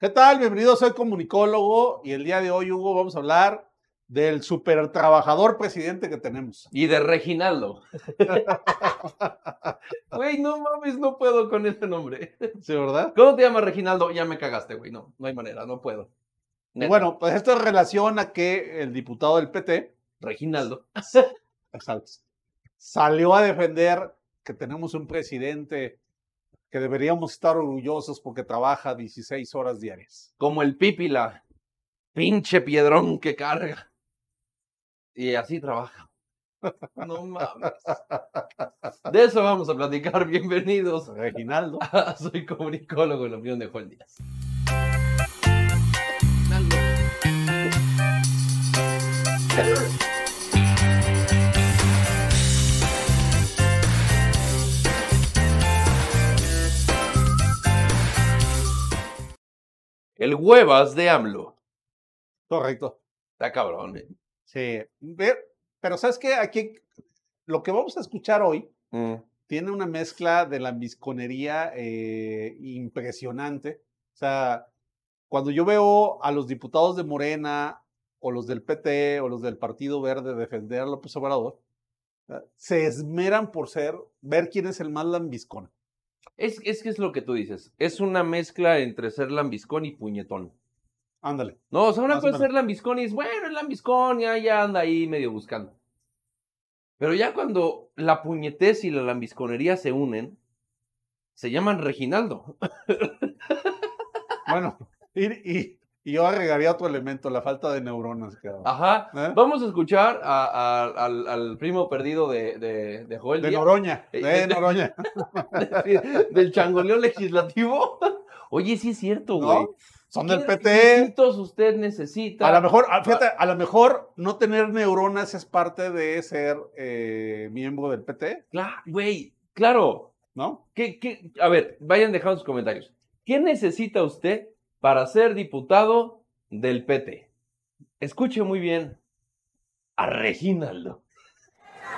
¿Qué tal? Bienvenido, soy comunicólogo y el día de hoy, Hugo, vamos a hablar del super trabajador presidente que tenemos. Y de Reginaldo. Güey, no mames, no puedo con ese nombre. Sí, ¿verdad? ¿Cómo te llamas Reginaldo? Ya me cagaste, güey. No, no hay manera, no puedo. Neta. bueno, pues esto es relación a que el diputado del PT Reginaldo. exacto, salió a defender que tenemos un presidente que deberíamos estar orgullosos porque trabaja 16 horas diarias. Como el pípila. Pinche piedrón que carga. Y así trabaja. No mames. De eso vamos a platicar. Bienvenidos. Reginaldo. Soy comunicólogo en la opinión de Juan Díaz. El huevas de AMLO. Correcto. Está cabrón. eh. Sí. Pero ¿sabes qué? Aquí lo que vamos a escuchar hoy Mm. tiene una mezcla de la misconería eh, impresionante. O sea, cuando yo veo a los diputados de Morena o los del PT o los del Partido Verde defender a López Obrador, eh, se esmeran por ser, ver quién es el más lambiscón. Es, es que es lo que tú dices. Es una mezcla entre ser lambiscón y puñetón. Ándale. No, o sea, una Más cosa es ser lambiscón y es, bueno, el lambiscón ya, ya anda ahí medio buscando. Pero ya cuando la puñetez y la lambisconería se unen, se llaman Reginaldo. Bueno, y, y- y yo agregaría otro elemento, la falta de neuronas. cabrón. Ajá. ¿Eh? Vamos a escuchar a- a- al, al primo perdido de, de, de Joel De Díaz, Noroña, Eh, de eh, Noroña. del changoleo legislativo. Oye, sí es cierto, ¿no? güey. Son del ¿Qué PT. usted necesita? A lo mejor, a- fíjate, a lo mejor no tener neuronas es parte de ser eh, miembro del PT, Claro, güey, claro. ¿no? ¿Qué, qué? A ver, vayan dejando sus comentarios. ¿Qué necesita usted para ser diputado del PT? Escuche muy bien a Reginaldo.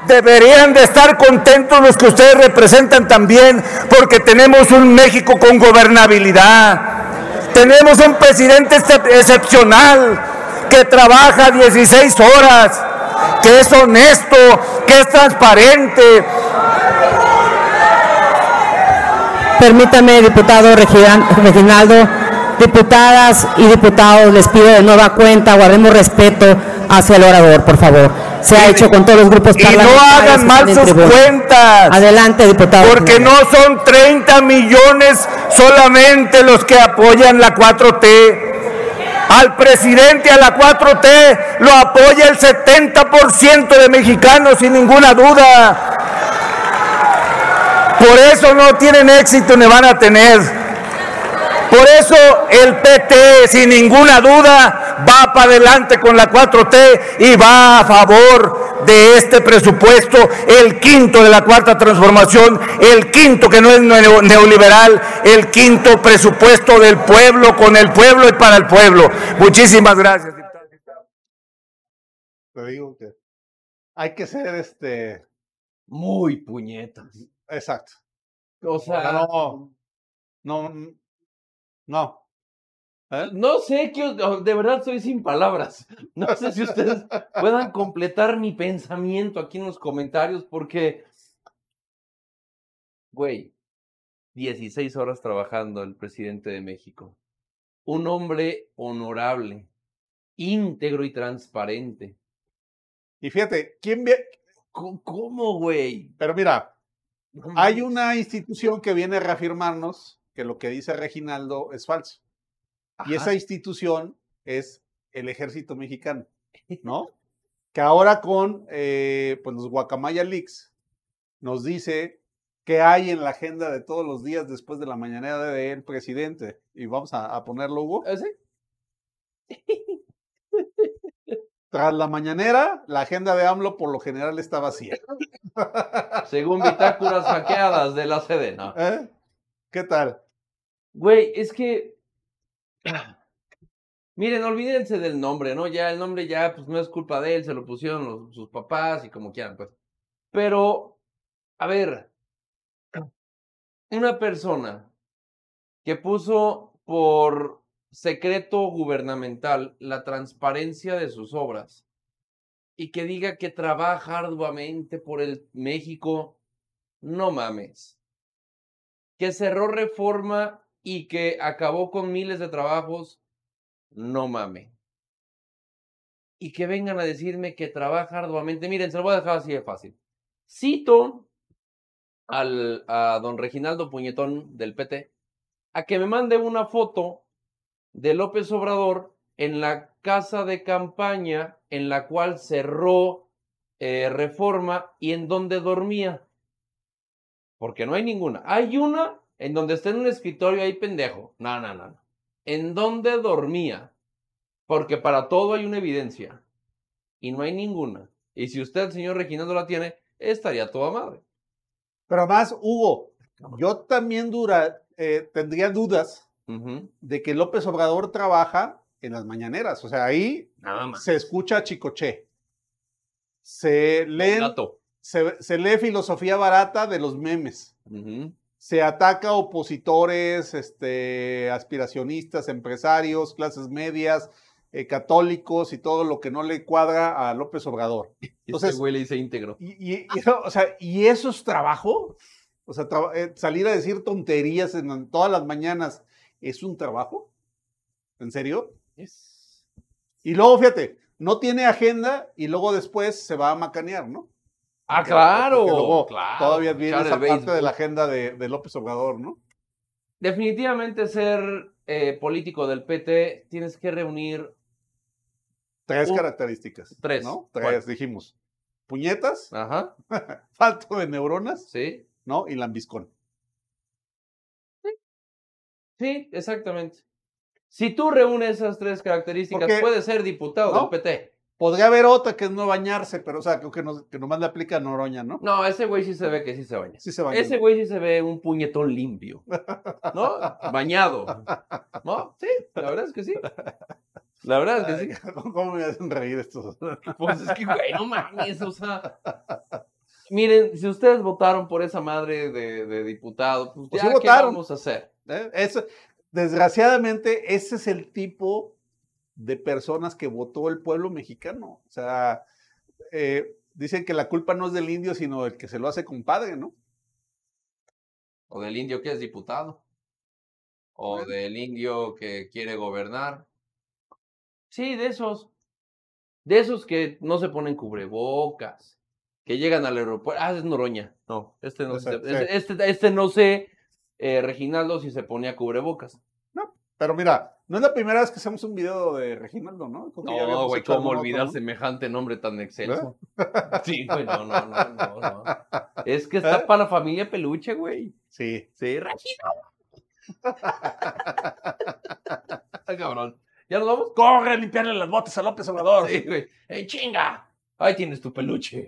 Deberían de estar contentos los que ustedes representan también, porque tenemos un México con gobernabilidad. Tenemos un presidente excep- excepcional que trabaja 16 horas, que es honesto, que es transparente. Permítame, diputado Reginaldo, diputadas y diputados, les pido de nueva cuenta, guardemos respeto hacia el orador, por favor. Se ha hecho con todos los grupos Y no parlamentarios. hagan mal sus tribuna. cuentas. Adelante, diputado. Porque no son 30 millones solamente los que apoyan la 4T. Al presidente, a la 4T, lo apoya el 70% de mexicanos, sin ninguna duda. Por eso no tienen éxito ni van a tener. Por eso el PT, sin ninguna duda, va para adelante con la 4T y va a favor de este presupuesto, el quinto de la cuarta transformación, el quinto que no es neo- neoliberal, el quinto presupuesto del pueblo, con el pueblo y para el pueblo. Muchísimas gracias. Te digo que hay que ser este. Muy puñetas. Exacto. O sea, no. No. No. ¿Eh? no sé qué, os- de verdad soy sin palabras. No sé si ustedes puedan completar mi pensamiento aquí en los comentarios porque, güey, 16 horas trabajando el presidente de México. Un hombre honorable, íntegro y transparente. Y fíjate, ¿quién ve? ¿Cómo, güey? Pero mira, hay una institución que viene a reafirmarnos que lo que dice Reginaldo es falso. Y esa institución es el ejército mexicano, ¿no? Que ahora con eh, pues los Guacamaya Leaks nos dice que hay en la agenda de todos los días después de la mañanera del presidente. Y vamos a, a ponerlo, Hugo. ¿Ah, sí? Tras la mañanera, la agenda de AMLO por lo general está vacía. Según bitácoras hackeadas de la Sedena. ¿Eh? ¿Qué tal? Güey, es que. Miren, olvídense del nombre, ¿no? Ya el nombre ya, pues no es culpa de él, se lo pusieron sus papás y como quieran, pues. Pero, a ver, una persona que puso por secreto gubernamental la transparencia de sus obras y que diga que trabaja arduamente por el México, no mames. Que cerró reforma y que acabó con miles de trabajos, no mames. Y que vengan a decirme que trabaja arduamente. Miren, se lo voy a dejar así de fácil. Cito al, a don Reginaldo Puñetón del PT a que me mande una foto de López Obrador en la casa de campaña en la cual cerró eh, reforma y en donde dormía. Porque no hay ninguna. Hay una en donde está en un escritorio ahí pendejo. No, no, no. no. En donde dormía. Porque para todo hay una evidencia. Y no hay ninguna. Y si usted, señor Reginaldo, la tiene, estaría toda madre. Pero además, Hugo, yo también dura, eh, tendría dudas de que López Obrador trabaja en las mañaneras. O sea, ahí Nada más. se escucha a Chicoche. Se leen. Se, se lee filosofía barata de los memes. Se ataca a opositores, este, aspiracionistas, empresarios, clases medias, eh, católicos y todo lo que no le cuadra a López Obrador. Y Entonces- este güey le dice íntegro. Y, y- y eso, o sea, ¿y eso es trabajo? O sea, eh, salir a decir tonterías en todas las mañanas, ¿es un trabajo? ¿En serio? Y luego, fíjate, no tiene agenda y luego después se va a macanear, ¿no? Ah, claro. porque luego claro. Todavía viene esa parte de la agenda de, de López Obrador, ¿no? Definitivamente ser eh, político del PT tienes que reunir Tres Un- características. tres. ¿no? ¿Cuál? Tres, dijimos. Puñetas, Ajá, falto de neuronas, sí. ¿no? Y lambiscón. Sí, exactamente. Si tú reúnes esas tres características, Porque- puedes ser diputado ¿no? del PT. Podría haber otra que es no bañarse, pero, o sea, creo que, no, que nomás le aplica a Noroña, ¿no? No, ese güey sí se ve que sí se baña. Sí se baña. Ese güey sí se ve un puñetón limpio. ¿No? Bañado. ¿No? Sí, la verdad es que sí. La verdad es que sí. ¿Cómo me hacen reír estos? Pues es que, güey, no mames, o sea. Miren, si ustedes votaron por esa madre de, de diputado, pues Pues ya, sí ¿qué votaron. vamos a hacer? ¿Eh? Eso- desgraciadamente, ese es el tipo de personas que votó el pueblo mexicano. O sea, eh, dicen que la culpa no es del indio, sino del que se lo hace compadre, ¿no? O del indio que es diputado. O Bueno. del indio que quiere gobernar. Sí, de esos. De esos que no se ponen cubrebocas. Que llegan al aeropuerto. Ah, es Noroña. No, este no sí. Este, este no sé, eh, Reginaldo, si se ponía cubrebocas. Pero mira, no es la primera vez que hacemos un video de Reginaldo, ¿no? No, güey, cómo olvidar semejante nombre tan excelso. Sí, güey, no, no, no, no, no. Es que está ¿Eh? para la familia peluche, güey. Sí. Sí, Reginaldo. Ay, cabrón. ¿Ya nos vamos? ¡Corre a limpiarle las botas a López Obrador! Sí, güey. ¡Ey, chinga! Ahí tienes tu peluche.